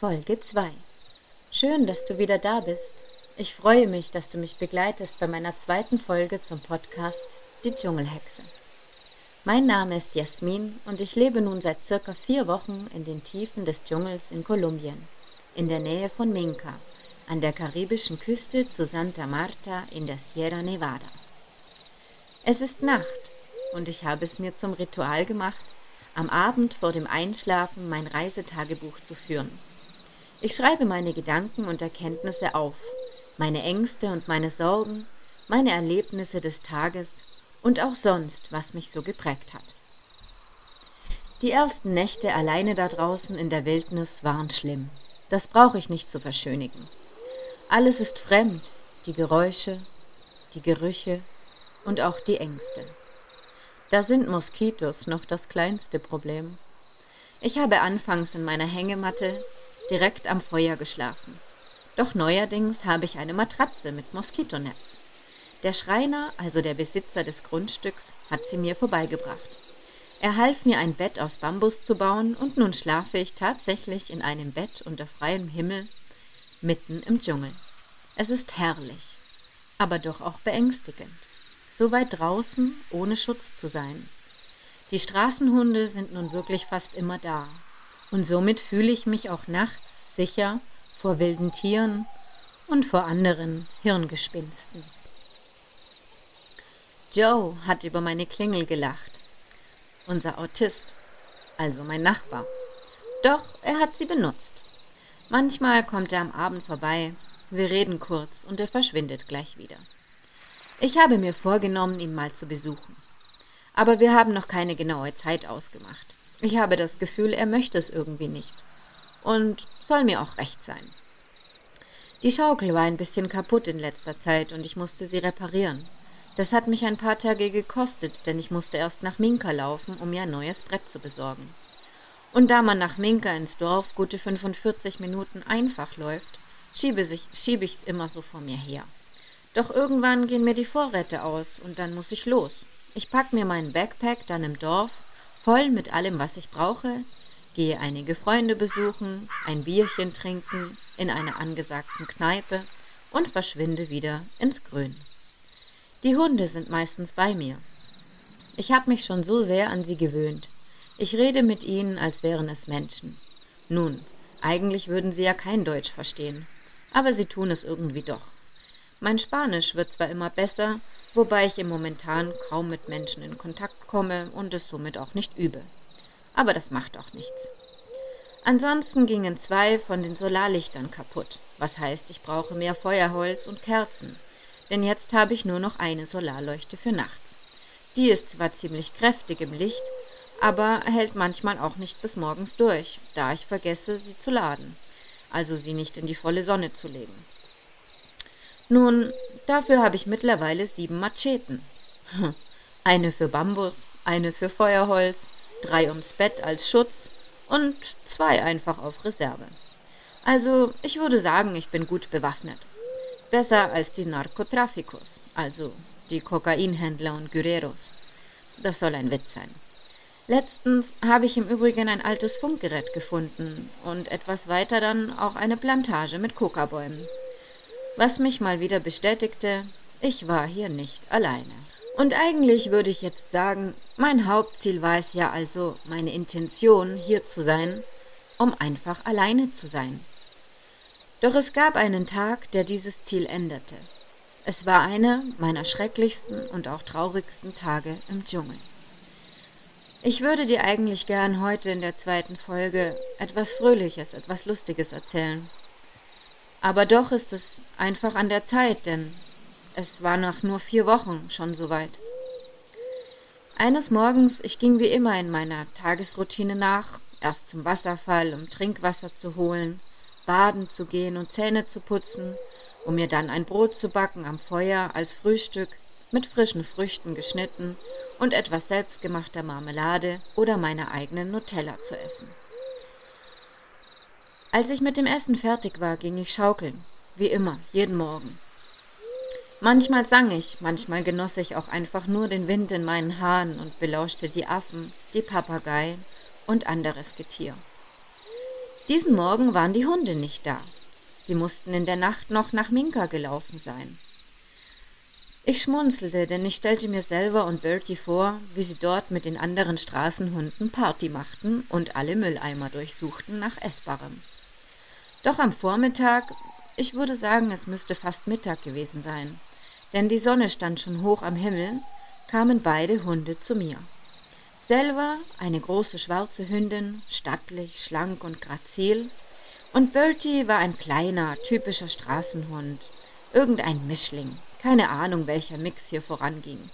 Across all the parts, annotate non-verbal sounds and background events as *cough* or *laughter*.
Folge 2. Schön, dass du wieder da bist. Ich freue mich, dass du mich begleitest bei meiner zweiten Folge zum Podcast Die Dschungelhexe. Mein Name ist Jasmin und ich lebe nun seit circa vier Wochen in den Tiefen des Dschungels in Kolumbien, in der Nähe von Minca, an der karibischen Küste zu Santa Marta in der Sierra Nevada. Es ist Nacht und ich habe es mir zum Ritual gemacht, am Abend vor dem Einschlafen mein Reisetagebuch zu führen. Ich schreibe meine Gedanken und Erkenntnisse auf, meine Ängste und meine Sorgen, meine Erlebnisse des Tages und auch sonst, was mich so geprägt hat. Die ersten Nächte alleine da draußen in der Wildnis waren schlimm. Das brauche ich nicht zu verschönigen. Alles ist fremd, die Geräusche, die Gerüche und auch die Ängste. Da sind Moskitos noch das kleinste Problem. Ich habe anfangs in meiner Hängematte direkt am Feuer geschlafen. Doch neuerdings habe ich eine Matratze mit Moskitonetz. Der Schreiner, also der Besitzer des Grundstücks, hat sie mir vorbeigebracht. Er half mir ein Bett aus Bambus zu bauen und nun schlafe ich tatsächlich in einem Bett unter freiem Himmel mitten im Dschungel. Es ist herrlich, aber doch auch beängstigend so weit draußen, ohne Schutz zu sein. Die Straßenhunde sind nun wirklich fast immer da, und somit fühle ich mich auch nachts sicher vor wilden Tieren und vor anderen Hirngespinsten. Joe hat über meine Klingel gelacht. Unser Autist, also mein Nachbar. Doch er hat sie benutzt. Manchmal kommt er am Abend vorbei, wir reden kurz und er verschwindet gleich wieder. Ich habe mir vorgenommen, ihn mal zu besuchen. Aber wir haben noch keine genaue Zeit ausgemacht. Ich habe das Gefühl, er möchte es irgendwie nicht. Und soll mir auch recht sein. Die Schaukel war ein bisschen kaputt in letzter Zeit und ich musste sie reparieren. Das hat mich ein paar Tage gekostet, denn ich musste erst nach Minka laufen, um mir ein neues Brett zu besorgen. Und da man nach Minka ins Dorf gute 45 Minuten einfach läuft, schiebe, sich, schiebe ich's immer so vor mir her. Doch irgendwann gehen mir die Vorräte aus und dann muss ich los. Ich pack mir meinen Backpack dann im Dorf, voll mit allem, was ich brauche, gehe einige Freunde besuchen, ein Bierchen trinken in einer angesagten Kneipe und verschwinde wieder ins Grün. Die Hunde sind meistens bei mir. Ich habe mich schon so sehr an sie gewöhnt. Ich rede mit ihnen, als wären es Menschen. Nun, eigentlich würden sie ja kein Deutsch verstehen, aber sie tun es irgendwie doch. Mein Spanisch wird zwar immer besser, wobei ich im Momentan kaum mit Menschen in Kontakt komme und es somit auch nicht übe. Aber das macht auch nichts. Ansonsten gingen zwei von den Solarlichtern kaputt, was heißt, ich brauche mehr Feuerholz und Kerzen, denn jetzt habe ich nur noch eine Solarleuchte für nachts. Die ist zwar ziemlich kräftig im Licht, aber hält manchmal auch nicht bis morgens durch, da ich vergesse, sie zu laden, also sie nicht in die volle Sonne zu legen. Nun, dafür habe ich mittlerweile sieben Macheten. *laughs* Eine für Bambus, eine für Feuerholz, drei ums Bett als Schutz und zwei einfach auf Reserve. Also, ich würde sagen, ich bin gut bewaffnet. Besser als die Narcotraficos, also die Kokainhändler und Guerreros. Das soll ein Witz sein. Letztens habe ich im Übrigen ein altes Funkgerät gefunden und etwas weiter dann auch eine Plantage mit Kokabäumen was mich mal wieder bestätigte, ich war hier nicht alleine. Und eigentlich würde ich jetzt sagen, mein Hauptziel war es ja also, meine Intention, hier zu sein, um einfach alleine zu sein. Doch es gab einen Tag, der dieses Ziel änderte. Es war einer meiner schrecklichsten und auch traurigsten Tage im Dschungel. Ich würde dir eigentlich gern heute in der zweiten Folge etwas Fröhliches, etwas Lustiges erzählen. Aber doch ist es einfach an der Zeit, denn es war nach nur vier Wochen schon so weit. Eines Morgens, ich ging wie immer in meiner Tagesroutine nach, erst zum Wasserfall, um Trinkwasser zu holen, baden zu gehen und Zähne zu putzen, um mir dann ein Brot zu backen am Feuer als Frühstück mit frischen Früchten geschnitten und etwas selbstgemachter Marmelade oder meiner eigenen Nutella zu essen. Als ich mit dem Essen fertig war, ging ich schaukeln, wie immer, jeden Morgen. Manchmal sang ich, manchmal genoss ich auch einfach nur den Wind in meinen Haaren und belauschte die Affen, die Papageien und anderes Getier. Diesen Morgen waren die Hunde nicht da. Sie mussten in der Nacht noch nach Minka gelaufen sein. Ich schmunzelte, denn ich stellte mir selber und Bertie vor, wie sie dort mit den anderen Straßenhunden Party machten und alle Mülleimer durchsuchten nach Essbarem. Doch am Vormittag, ich würde sagen, es müsste fast Mittag gewesen sein, denn die Sonne stand schon hoch am Himmel, kamen beide Hunde zu mir. Selber eine große schwarze Hündin, stattlich, schlank und grazil, und Bertie war ein kleiner, typischer Straßenhund, irgendein Mischling, keine Ahnung, welcher Mix hier voranging.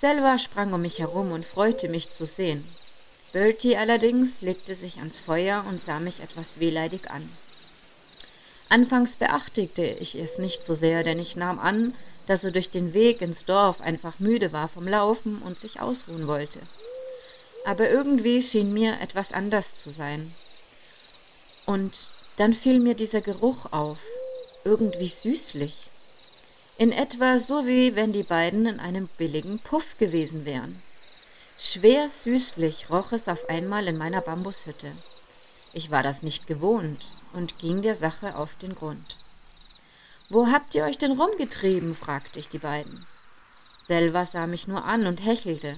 Selva sprang um mich herum und freute mich zu sehen. Bertie allerdings legte sich ans Feuer und sah mich etwas wehleidig an. Anfangs beachtigte ich es nicht so sehr, denn ich nahm an, dass er durch den Weg ins Dorf einfach müde war vom Laufen und sich ausruhen wollte aber irgendwie schien mir etwas anders zu sein. Und dann fiel mir dieser Geruch auf, irgendwie süßlich. In etwa so wie wenn die beiden in einem billigen Puff gewesen wären. Schwer süßlich roch es auf einmal in meiner Bambushütte. Ich war das nicht gewohnt und ging der Sache auf den Grund. Wo habt ihr euch denn rumgetrieben? fragte ich die beiden. Selva sah mich nur an und hechelte,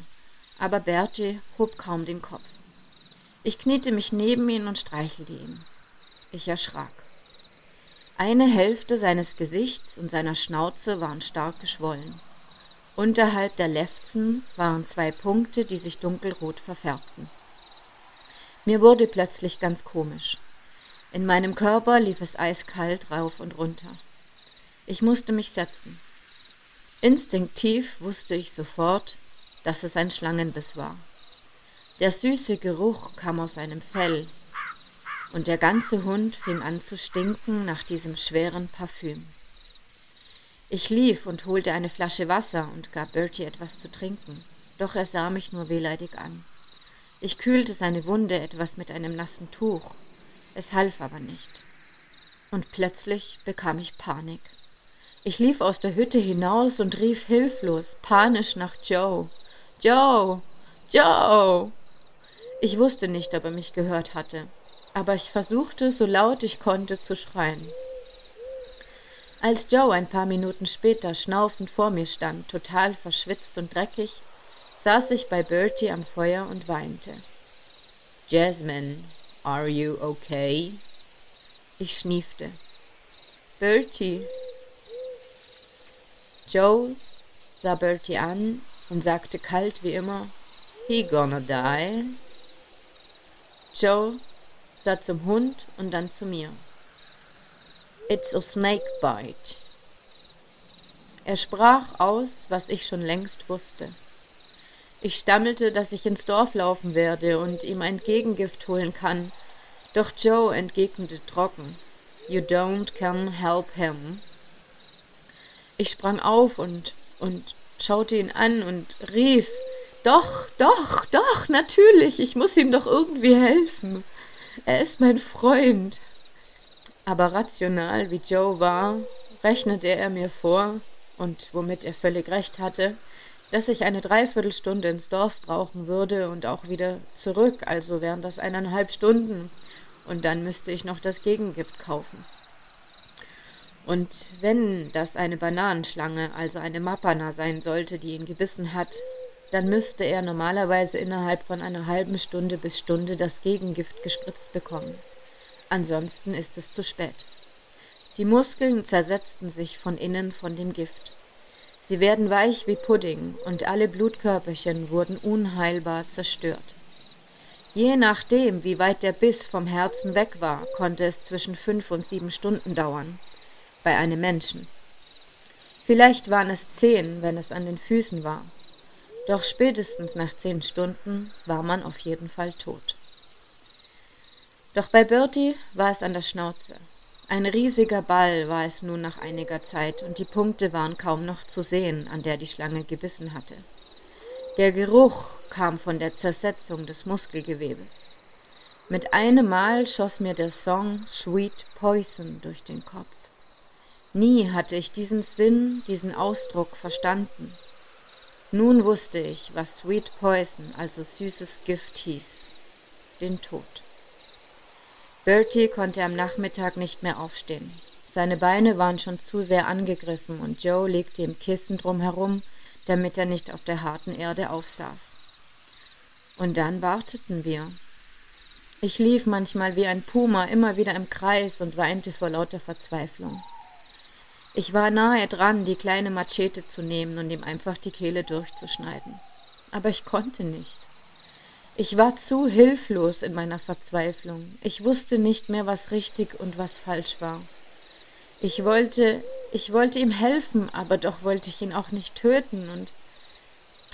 aber Bertie hob kaum den Kopf. Ich kniete mich neben ihn und streichelte ihn. Ich erschrak. Eine Hälfte seines Gesichts und seiner Schnauze waren stark geschwollen. Unterhalb der Lefzen waren zwei Punkte, die sich dunkelrot verfärbten. Mir wurde plötzlich ganz komisch. In meinem Körper lief es eiskalt rauf und runter. Ich musste mich setzen. Instinktiv wusste ich sofort, dass es ein Schlangenbiss war. Der süße Geruch kam aus seinem Fell, und der ganze Hund fing an zu stinken nach diesem schweren Parfüm. Ich lief und holte eine Flasche Wasser und gab Bertie etwas zu trinken, doch er sah mich nur wehleidig an. Ich kühlte seine Wunde etwas mit einem nassen Tuch, es half aber nicht. Und plötzlich bekam ich Panik. Ich lief aus der Hütte hinaus und rief hilflos, panisch nach Joe. Joe, Joe. Ich wusste nicht, ob er mich gehört hatte, aber ich versuchte, so laut ich konnte, zu schreien. Als Joe ein paar Minuten später schnaufend vor mir stand, total verschwitzt und dreckig, saß ich bei Bertie am Feuer und weinte. Jasmine, are you okay? Ich schniefte. Bertie. Joe sah Bertie an und sagte kalt wie immer, He gonna die. Joe sah zum Hund und dann zu mir. It's a snake bite. Er sprach aus, was ich schon längst wusste. Ich stammelte, dass ich ins Dorf laufen werde und ihm ein Gegengift holen kann, doch Joe entgegnete trocken, You don't can help him. Ich sprang auf und, und schaute ihn an und rief Doch, doch, doch, natürlich, ich muss ihm doch irgendwie helfen. Er ist mein Freund. Aber rational wie Joe war, rechnete er mir vor, und womit er völlig recht hatte, dass ich eine Dreiviertelstunde ins Dorf brauchen würde und auch wieder zurück, also wären das eineinhalb Stunden, und dann müsste ich noch das Gegengift kaufen. Und wenn das eine Bananenschlange, also eine Mappana sein sollte, die ihn gebissen hat, dann müsste er normalerweise innerhalb von einer halben Stunde bis Stunde das Gegengift gespritzt bekommen. Ansonsten ist es zu spät. Die Muskeln zersetzten sich von innen von dem Gift. Sie werden weich wie Pudding und alle Blutkörperchen wurden unheilbar zerstört. Je nachdem, wie weit der Biss vom Herzen weg war, konnte es zwischen fünf und sieben Stunden dauern bei einem Menschen. Vielleicht waren es zehn, wenn es an den Füßen war. Doch spätestens nach zehn Stunden war man auf jeden Fall tot. Doch bei Bertie war es an der Schnauze. Ein riesiger Ball war es nun nach einiger Zeit, und die Punkte waren kaum noch zu sehen, an der die Schlange gebissen hatte. Der Geruch kam von der Zersetzung des Muskelgewebes. Mit einem Mal schoss mir der Song Sweet Poison durch den Kopf. Nie hatte ich diesen Sinn, diesen Ausdruck verstanden. Nun wusste ich, was Sweet Poison, also süßes Gift hieß. Den Tod. Bertie konnte am Nachmittag nicht mehr aufstehen. Seine Beine waren schon zu sehr angegriffen und Joe legte ihm Kissen drum herum, damit er nicht auf der harten Erde aufsaß. Und dann warteten wir. Ich lief manchmal wie ein Puma immer wieder im Kreis und weinte vor lauter Verzweiflung. Ich war nahe dran, die kleine Machete zu nehmen und ihm einfach die Kehle durchzuschneiden. Aber ich konnte nicht. Ich war zu hilflos in meiner Verzweiflung. Ich wusste nicht mehr, was richtig und was falsch war. Ich wollte, ich wollte ihm helfen, aber doch wollte ich ihn auch nicht töten und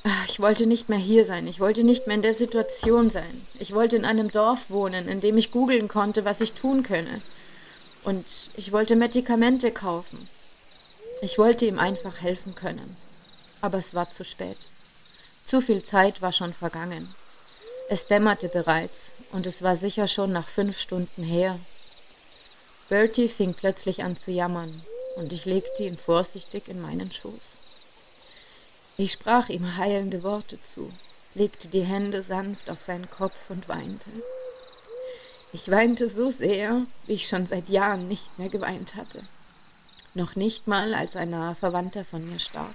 ach, ich wollte nicht mehr hier sein. Ich wollte nicht mehr in der Situation sein. Ich wollte in einem Dorf wohnen, in dem ich googeln konnte, was ich tun könne. Und ich wollte Medikamente kaufen. Ich wollte ihm einfach helfen können. Aber es war zu spät. Zu viel Zeit war schon vergangen. Es dämmerte bereits, und es war sicher schon nach fünf Stunden her, Bertie fing plötzlich an zu jammern, und ich legte ihn vorsichtig in meinen Schoß. Ich sprach ihm heilende Worte zu, legte die Hände sanft auf seinen Kopf und weinte. Ich weinte so sehr, wie ich schon seit Jahren nicht mehr geweint hatte. Noch nicht mal, als ein naher Verwandter von mir starb.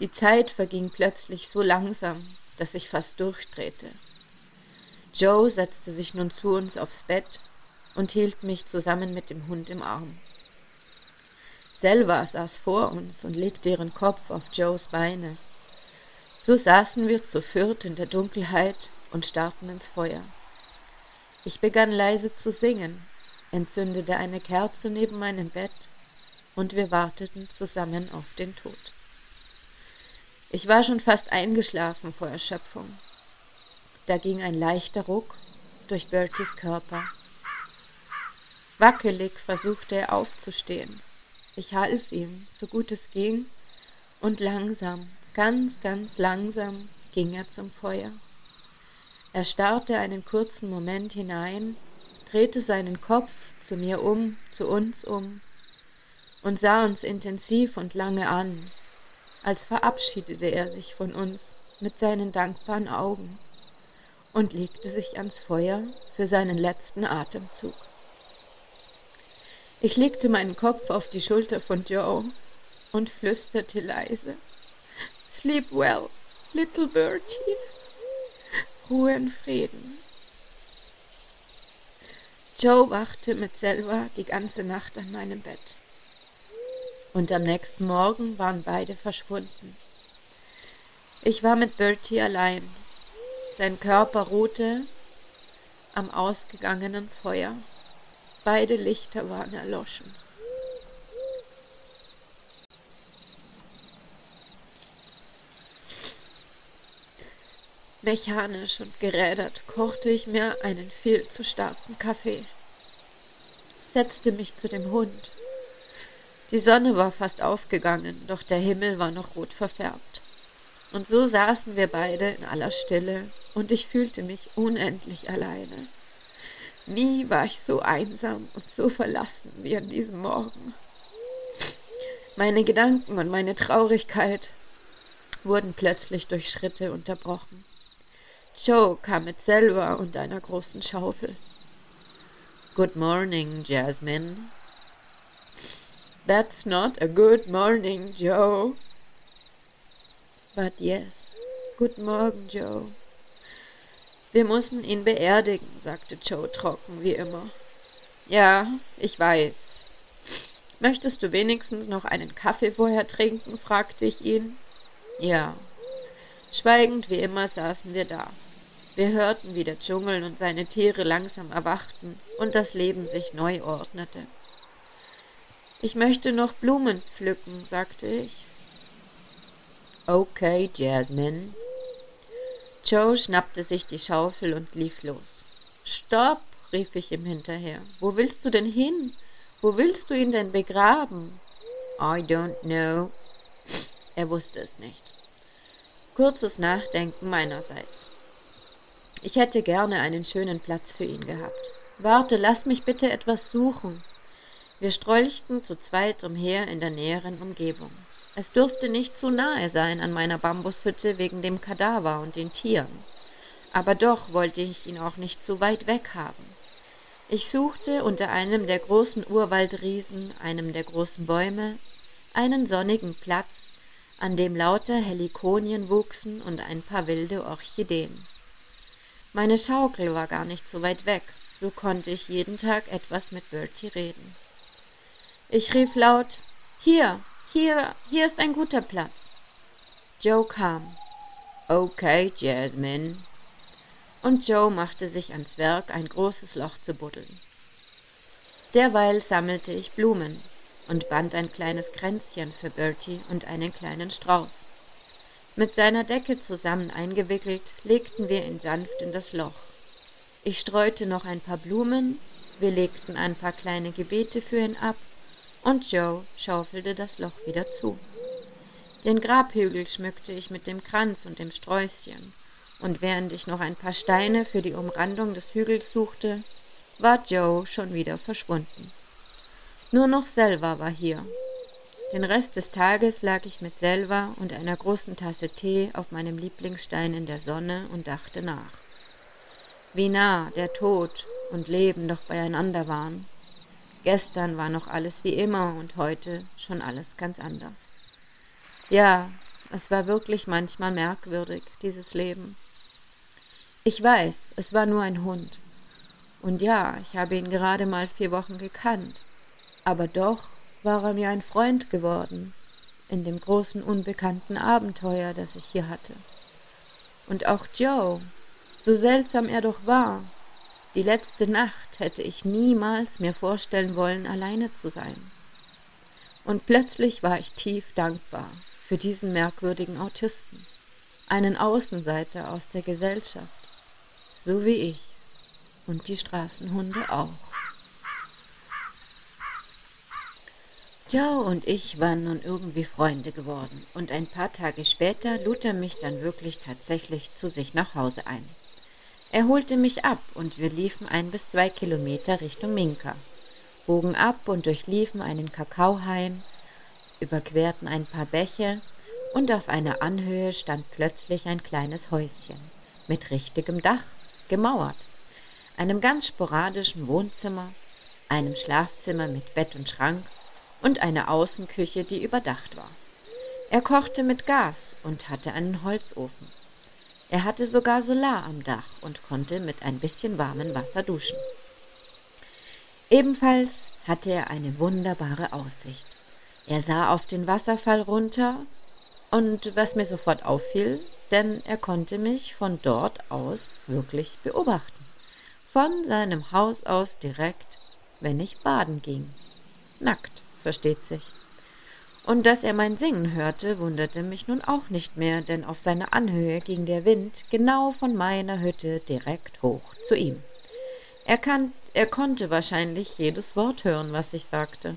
Die Zeit verging plötzlich so langsam, dass ich fast durchdrehte. Joe setzte sich nun zu uns aufs Bett und hielt mich zusammen mit dem Hund im Arm. Selva saß vor uns und legte ihren Kopf auf Joes Beine. So saßen wir zu viert in der Dunkelheit und starrten ins Feuer. Ich begann leise zu singen, entzündete eine Kerze neben meinem Bett und wir warteten zusammen auf den Tod. Ich war schon fast eingeschlafen vor Erschöpfung. Da ging ein leichter Ruck durch Berties Körper. Wackelig versuchte er aufzustehen. Ich half ihm, so gut es ging, und langsam, ganz, ganz langsam ging er zum Feuer. Er starrte einen kurzen Moment hinein, drehte seinen Kopf zu mir um, zu uns um, und sah uns intensiv und lange an, als verabschiedete er sich von uns mit seinen dankbaren Augen und legte sich ans Feuer für seinen letzten Atemzug. Ich legte meinen Kopf auf die Schulter von Joe und flüsterte leise. Sleep well, little Bertie. Ruhe in Frieden. Joe wachte mit Selva die ganze Nacht an meinem Bett. Und am nächsten Morgen waren beide verschwunden. Ich war mit Bertie allein. Sein Körper ruhte am ausgegangenen Feuer. Beide Lichter waren erloschen. Mechanisch und gerädert kochte ich mir einen viel zu starken Kaffee, setzte mich zu dem Hund. Die Sonne war fast aufgegangen, doch der Himmel war noch rot verfärbt. Und so saßen wir beide in aller Stille, und ich fühlte mich unendlich alleine. Nie war ich so einsam und so verlassen wie an diesem Morgen. Meine Gedanken und meine Traurigkeit wurden plötzlich durch Schritte unterbrochen. Joe kam mit Selva und einer großen Schaufel. Good morning, Jasmine. That's not a good morning, Joe. But yes, good morning, Joe. Wir müssen ihn beerdigen, sagte Joe trocken wie immer. Ja, ich weiß. Möchtest du wenigstens noch einen Kaffee vorher trinken? fragte ich ihn. Ja. Schweigend wie immer saßen wir da. Wir hörten, wie der Dschungel und seine Tiere langsam erwachten und das Leben sich neu ordnete. Ich möchte noch Blumen pflücken, sagte ich. Okay, Jasmine, Joe schnappte sich die Schaufel und lief los. Stopp, rief ich ihm hinterher. Wo willst du denn hin? Wo willst du ihn denn begraben? I don't know. Er wusste es nicht. Kurzes Nachdenken meinerseits. Ich hätte gerne einen schönen Platz für ihn gehabt. Warte, lass mich bitte etwas suchen. Wir strolchten zu zweit umher in der näheren Umgebung. Es durfte nicht zu nahe sein an meiner Bambushütte wegen dem Kadaver und den Tieren. Aber doch wollte ich ihn auch nicht zu weit weg haben. Ich suchte unter einem der großen Urwaldriesen, einem der großen Bäume, einen sonnigen Platz, an dem lauter Helikonien wuchsen und ein paar wilde Orchideen. Meine Schaukel war gar nicht so weit weg, so konnte ich jeden Tag etwas mit Bertie reden. Ich rief laut Hier, hier, hier ist ein guter Platz. Joe kam. Okay, Jasmine. Und Joe machte sich ans Werk, ein großes Loch zu buddeln. Derweil sammelte ich Blumen und band ein kleines Kränzchen für Bertie und einen kleinen Strauß. Mit seiner Decke zusammen eingewickelt, legten wir ihn sanft in das Loch. Ich streute noch ein paar Blumen, wir legten ein paar kleine Gebete für ihn ab und Joe schaufelte das Loch wieder zu. Den Grabhügel schmückte ich mit dem Kranz und dem Sträußchen, und während ich noch ein paar Steine für die Umrandung des Hügels suchte, war Joe schon wieder verschwunden. Nur noch Selva war hier. Den Rest des Tages lag ich mit Selva und einer großen Tasse Tee auf meinem Lieblingsstein in der Sonne und dachte nach. Wie nah der Tod und Leben doch beieinander waren. Gestern war noch alles wie immer und heute schon alles ganz anders. Ja, es war wirklich manchmal merkwürdig, dieses Leben. Ich weiß, es war nur ein Hund. Und ja, ich habe ihn gerade mal vier Wochen gekannt. Aber doch war er mir ein Freund geworden in dem großen unbekannten Abenteuer, das ich hier hatte. Und auch Joe, so seltsam er doch war, die letzte Nacht hätte ich niemals mir vorstellen wollen, alleine zu sein. Und plötzlich war ich tief dankbar für diesen merkwürdigen Autisten, einen Außenseiter aus der Gesellschaft, so wie ich und die Straßenhunde auch. Joe und ich waren nun irgendwie Freunde geworden, und ein paar Tage später lud er mich dann wirklich tatsächlich zu sich nach Hause ein. Er holte mich ab, und wir liefen ein bis zwei Kilometer Richtung Minka, bogen ab und durchliefen einen Kakaohain, überquerten ein paar Bäche, und auf einer Anhöhe stand plötzlich ein kleines Häuschen mit richtigem Dach, gemauert, einem ganz sporadischen Wohnzimmer, einem Schlafzimmer mit Bett und Schrank und einer Außenküche, die überdacht war. Er kochte mit Gas und hatte einen Holzofen. Er hatte sogar Solar am Dach und konnte mit ein bisschen warmem Wasser duschen. Ebenfalls hatte er eine wunderbare Aussicht. Er sah auf den Wasserfall runter, und was mir sofort auffiel, denn er konnte mich von dort aus wirklich beobachten. Von seinem Haus aus direkt, wenn ich baden ging. Nackt, versteht sich. Und dass er mein Singen hörte, wunderte mich nun auch nicht mehr, denn auf seiner Anhöhe ging der Wind genau von meiner Hütte direkt hoch zu ihm. Er, kann, er konnte wahrscheinlich jedes Wort hören, was ich sagte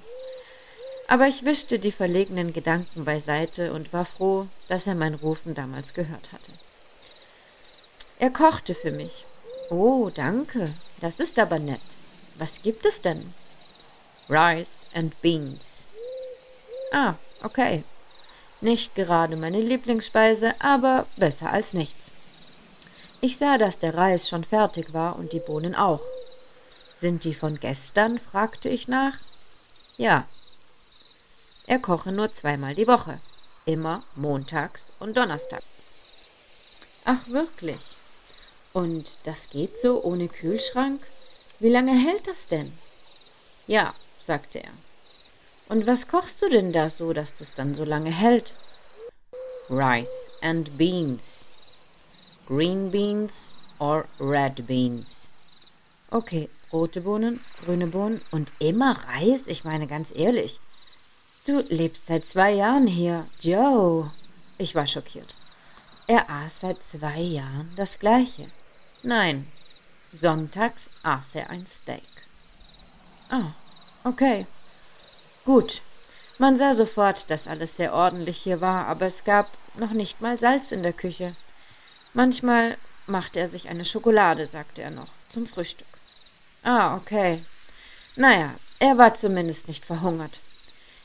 aber ich wischte die verlegenen Gedanken beiseite und war froh, dass er mein Rufen damals gehört hatte. Er kochte für mich. Oh, danke, das ist aber nett. Was gibt es denn? Rice and Beans. Ah, okay. Nicht gerade meine Lieblingsspeise, aber besser als nichts. Ich sah, dass der Reis schon fertig war und die Bohnen auch. Sind die von gestern? fragte ich nach. Ja, er koche nur zweimal die Woche, immer montags und donnerstags. Ach wirklich? Und das geht so ohne Kühlschrank? Wie lange hält das denn? Ja, sagte er. Und was kochst du denn da so, dass das dann so lange hält? Rice and beans. Green beans or red beans. Okay, rote Bohnen, grüne Bohnen und immer Reis? Ich meine ganz ehrlich, Du lebst seit zwei Jahren hier, Joe. Ich war schockiert. Er aß seit zwei Jahren das gleiche. Nein, sonntags aß er ein Steak. Ah, okay. Gut. Man sah sofort, dass alles sehr ordentlich hier war, aber es gab noch nicht mal Salz in der Küche. Manchmal machte er sich eine Schokolade, sagte er noch, zum Frühstück. Ah, okay. Naja, er war zumindest nicht verhungert.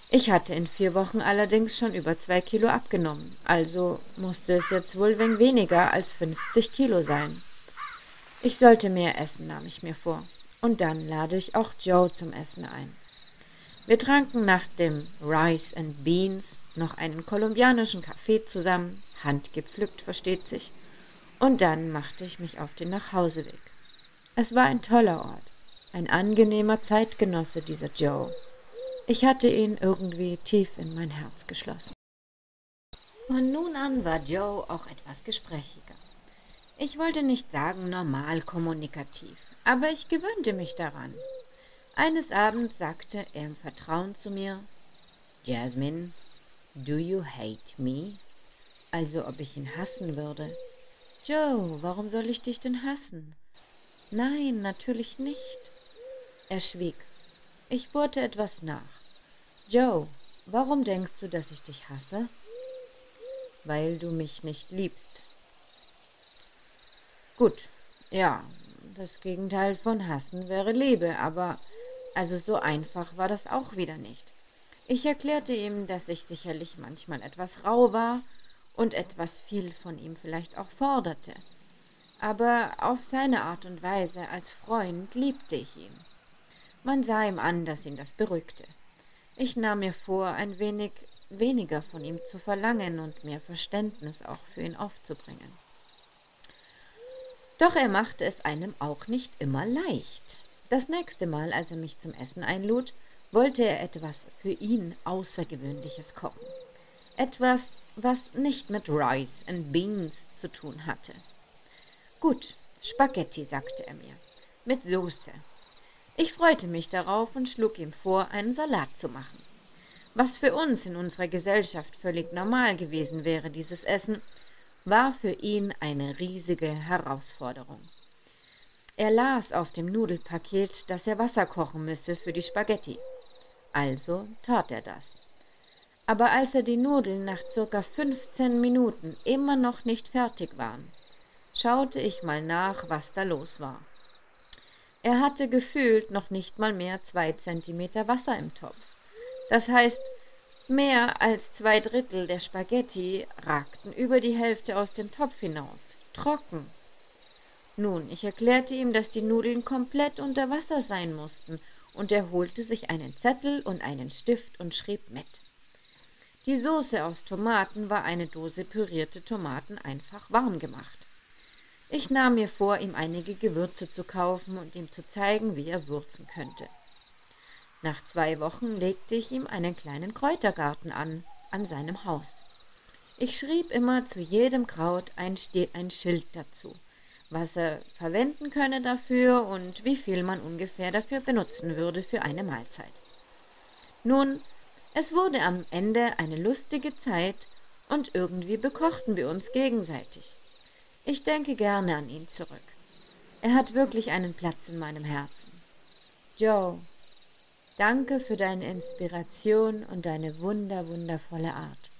Ich hatte in vier Wochen allerdings schon über zwei Kilo abgenommen, also musste es jetzt wohl wenig weniger als fünfzig Kilo sein. Ich sollte mehr essen, nahm ich mir vor. Und dann lade ich auch Joe zum Essen ein. Wir tranken nach dem Rice and Beans noch einen kolumbianischen Kaffee zusammen, handgepflückt versteht sich, und dann machte ich mich auf den Nachhauseweg. Es war ein toller Ort, ein angenehmer Zeitgenosse dieser Joe. Ich hatte ihn irgendwie tief in mein Herz geschlossen. Von nun an war Joe auch etwas gesprächiger. Ich wollte nicht sagen normal kommunikativ, aber ich gewöhnte mich daran. Eines Abends sagte er im Vertrauen zu mir, Jasmine, do you hate me? Also ob ich ihn hassen würde. Joe, warum soll ich dich denn hassen? Nein, natürlich nicht. Er schwieg. Ich bohrte etwas nach. Joe, warum denkst du, dass ich dich hasse? Weil du mich nicht liebst. Gut, ja, das Gegenteil von hassen wäre Liebe, aber also so einfach war das auch wieder nicht. Ich erklärte ihm, dass ich sicherlich manchmal etwas rau war und etwas viel von ihm vielleicht auch forderte. Aber auf seine Art und Weise als Freund liebte ich ihn. Man sah ihm an, dass ihn das beruhigte. Ich nahm mir vor, ein wenig weniger von ihm zu verlangen und mehr Verständnis auch für ihn aufzubringen. Doch er machte es einem auch nicht immer leicht. Das nächste Mal, als er mich zum Essen einlud, wollte er etwas für ihn Außergewöhnliches kochen. Etwas, was nicht mit Rice and Beans zu tun hatte. Gut, Spaghetti, sagte er mir, mit Soße. Ich freute mich darauf und schlug ihm vor, einen Salat zu machen. Was für uns in unserer Gesellschaft völlig normal gewesen wäre, dieses Essen, war für ihn eine riesige Herausforderung. Er las auf dem Nudelpaket, dass er Wasser kochen müsse für die Spaghetti. Also tat er das aber als er die Nudeln nach circa 15 Minuten immer noch nicht fertig waren, schaute ich mal nach, was da los war. Er hatte gefühlt noch nicht mal mehr zwei Zentimeter Wasser im Topf. Das heißt, mehr als zwei Drittel der Spaghetti ragten über die Hälfte aus dem Topf hinaus, trocken. Nun, ich erklärte ihm, dass die Nudeln komplett unter Wasser sein mussten, und er holte sich einen Zettel und einen Stift und schrieb mit. Die Soße aus Tomaten war eine Dose pürierte Tomaten einfach warm gemacht. Ich nahm mir vor, ihm einige Gewürze zu kaufen und ihm zu zeigen, wie er würzen könnte. Nach zwei Wochen legte ich ihm einen kleinen Kräutergarten an, an seinem Haus. Ich schrieb immer zu jedem Kraut ein, ein Schild dazu, was er verwenden könne dafür und wie viel man ungefähr dafür benutzen würde für eine Mahlzeit. Nun es wurde am Ende eine lustige Zeit und irgendwie bekochten wir uns gegenseitig. Ich denke gerne an ihn zurück. Er hat wirklich einen Platz in meinem Herzen. Joe, danke für deine Inspiration und deine wunder, wundervolle Art.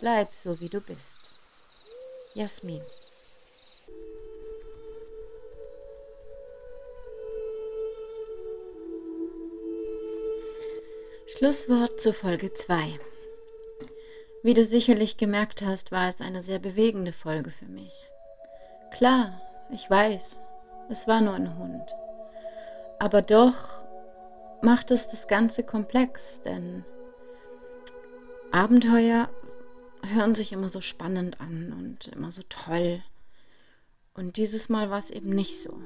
Bleib so, wie du bist. Jasmin. Schlusswort zur Folge 2. Wie du sicherlich gemerkt hast, war es eine sehr bewegende Folge für mich. Klar, ich weiß, es war nur ein Hund. Aber doch macht es das Ganze komplex, denn Abenteuer hören sich immer so spannend an und immer so toll. Und dieses Mal war es eben nicht so.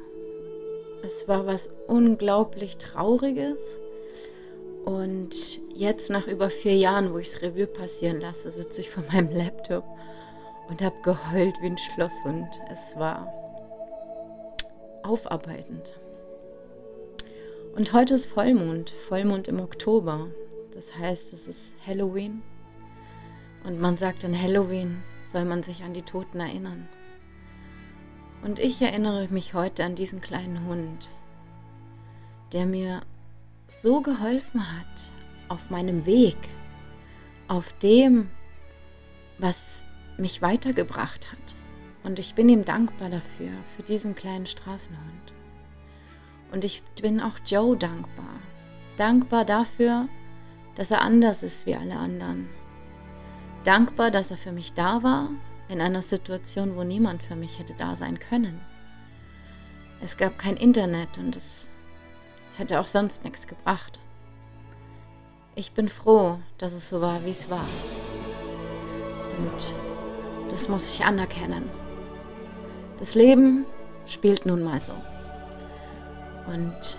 Es war was unglaublich Trauriges und jetzt nach über vier Jahren, wo ich das Revue passieren lasse, sitze ich vor meinem Laptop und habe geheult wie ein Schlosshund. Es war aufarbeitend. Und heute ist Vollmond, Vollmond im Oktober. Das heißt, es ist Halloween. Und man sagt, an Halloween soll man sich an die Toten erinnern. Und ich erinnere mich heute an diesen kleinen Hund, der mir so geholfen hat auf meinem Weg, auf dem, was mich weitergebracht hat. Und ich bin ihm dankbar dafür, für diesen kleinen Straßenhund. Und ich bin auch Joe dankbar. Dankbar dafür, dass er anders ist wie alle anderen. Dankbar, dass er für mich da war, in einer Situation, wo niemand für mich hätte da sein können. Es gab kein Internet und es hätte auch sonst nichts gebracht. Ich bin froh, dass es so war, wie es war. Und das muss ich anerkennen. Das Leben spielt nun mal so. Und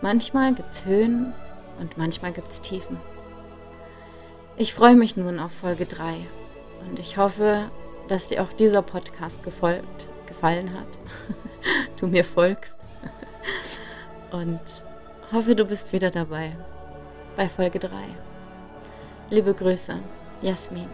manchmal gibt's Höhen und manchmal gibt's Tiefen. Ich freue mich nun auf Folge 3 und ich hoffe, dass dir auch dieser Podcast gefolgt, gefallen hat. *laughs* du mir folgst. Und hoffe, du bist wieder dabei bei Folge 3. Liebe Grüße, Jasmin.